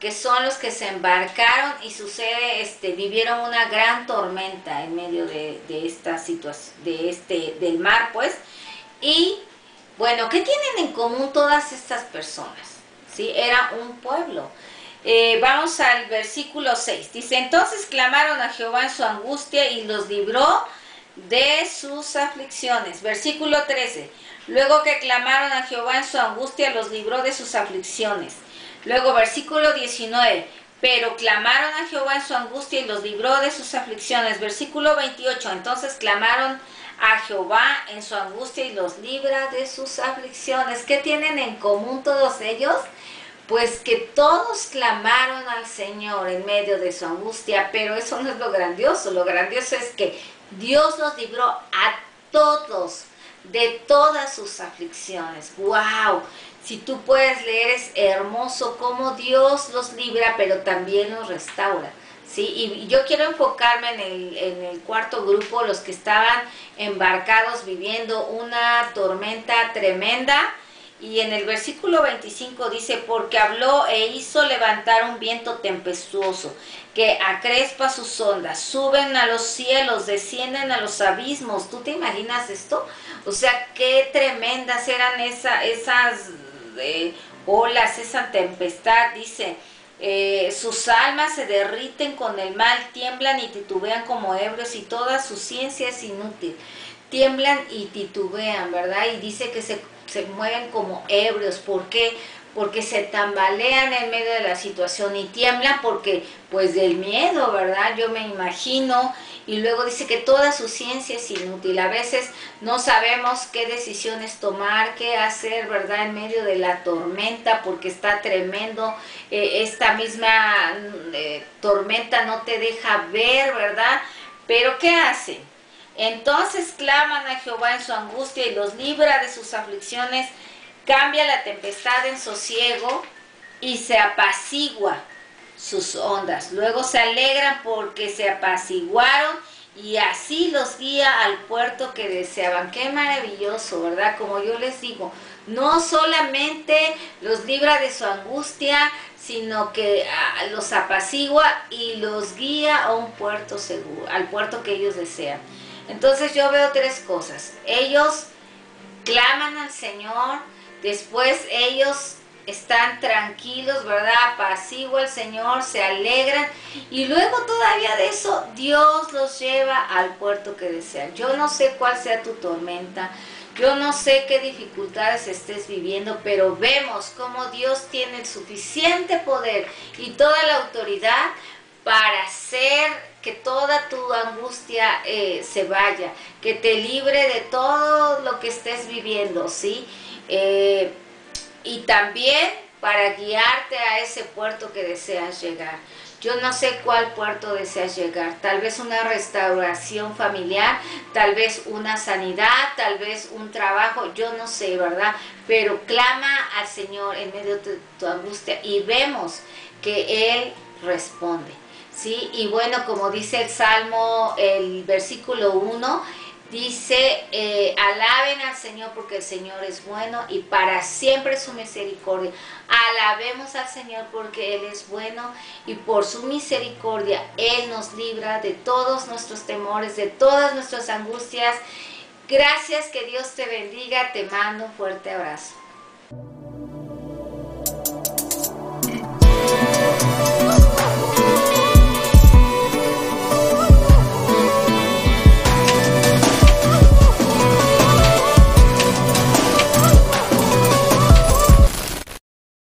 que son los que se embarcaron y sucede, este, vivieron una gran tormenta en medio de, de esta situación, de este, del mar, pues. Y bueno, ¿qué tienen en común todas estas personas? ¿Sí? Era un pueblo. Eh, vamos al versículo 6. Dice, entonces clamaron a Jehová en su angustia y los libró de sus aflicciones. Versículo 13. Luego que clamaron a Jehová en su angustia, los libró de sus aflicciones. Luego versículo 19. Pero clamaron a Jehová en su angustia y los libró de sus aflicciones. Versículo 28. Entonces clamaron a Jehová en su angustia y los libra de sus aflicciones. ¿Qué tienen en común todos ellos? Pues que todos clamaron al Señor en medio de su angustia, pero eso no es lo grandioso. Lo grandioso es que Dios los libró a todos de todas sus aflicciones. ¡Wow! Si tú puedes leer, es hermoso cómo Dios los libra, pero también los restaura. ¿sí? Y yo quiero enfocarme en el, en el cuarto grupo, los que estaban embarcados viviendo una tormenta tremenda. Y en el versículo 25 dice, porque habló e hizo levantar un viento tempestuoso, que acrespa sus ondas, suben a los cielos, descienden a los abismos. ¿Tú te imaginas esto? O sea, qué tremendas eran esa, esas eh, olas, esa tempestad, dice. Eh, sus almas se derriten con el mal, tiemblan y titubean como ebrios y toda su ciencia es inútil. Tiemblan y titubean, ¿verdad? Y dice que se se mueven como ebrios. ¿Por qué? Porque se tambalean en medio de la situación y tiemblan porque, pues del miedo, ¿verdad? Yo me imagino. Y luego dice que toda su ciencia es inútil. A veces no sabemos qué decisiones tomar, qué hacer, ¿verdad? En medio de la tormenta, porque está tremendo. Eh, esta misma eh, tormenta no te deja ver, ¿verdad? Pero ¿qué hacen? Entonces claman a Jehová en su angustia y los libra de sus aflicciones, cambia la tempestad en sosiego y se apacigua sus ondas. Luego se alegran porque se apaciguaron y así los guía al puerto que deseaban. Qué maravilloso, ¿verdad? Como yo les digo, no solamente los libra de su angustia, sino que ah, los apacigua y los guía a un puerto seguro, al puerto que ellos desean. Entonces yo veo tres cosas. Ellos claman al Señor, después ellos están tranquilos, ¿verdad? Apacigua al Señor, se alegran y luego todavía de eso Dios los lleva al puerto que desean. Yo no sé cuál sea tu tormenta, yo no sé qué dificultades estés viviendo, pero vemos cómo Dios tiene el suficiente poder y toda la autoridad para hacer que toda tu angustia eh, se vaya, que te libre de todo lo que estés viviendo, ¿sí? Eh, y también para guiarte a ese puerto que deseas llegar. Yo no sé cuál puerto deseas llegar, tal vez una restauración familiar, tal vez una sanidad, tal vez un trabajo, yo no sé, ¿verdad? Pero clama al Señor en medio de tu angustia y vemos que Él responde. ¿Sí? Y bueno, como dice el Salmo, el versículo 1, dice, eh, alaben al Señor porque el Señor es bueno y para siempre su misericordia. Alabemos al Señor porque Él es bueno y por su misericordia Él nos libra de todos nuestros temores, de todas nuestras angustias. Gracias, que Dios te bendiga, te mando un fuerte abrazo.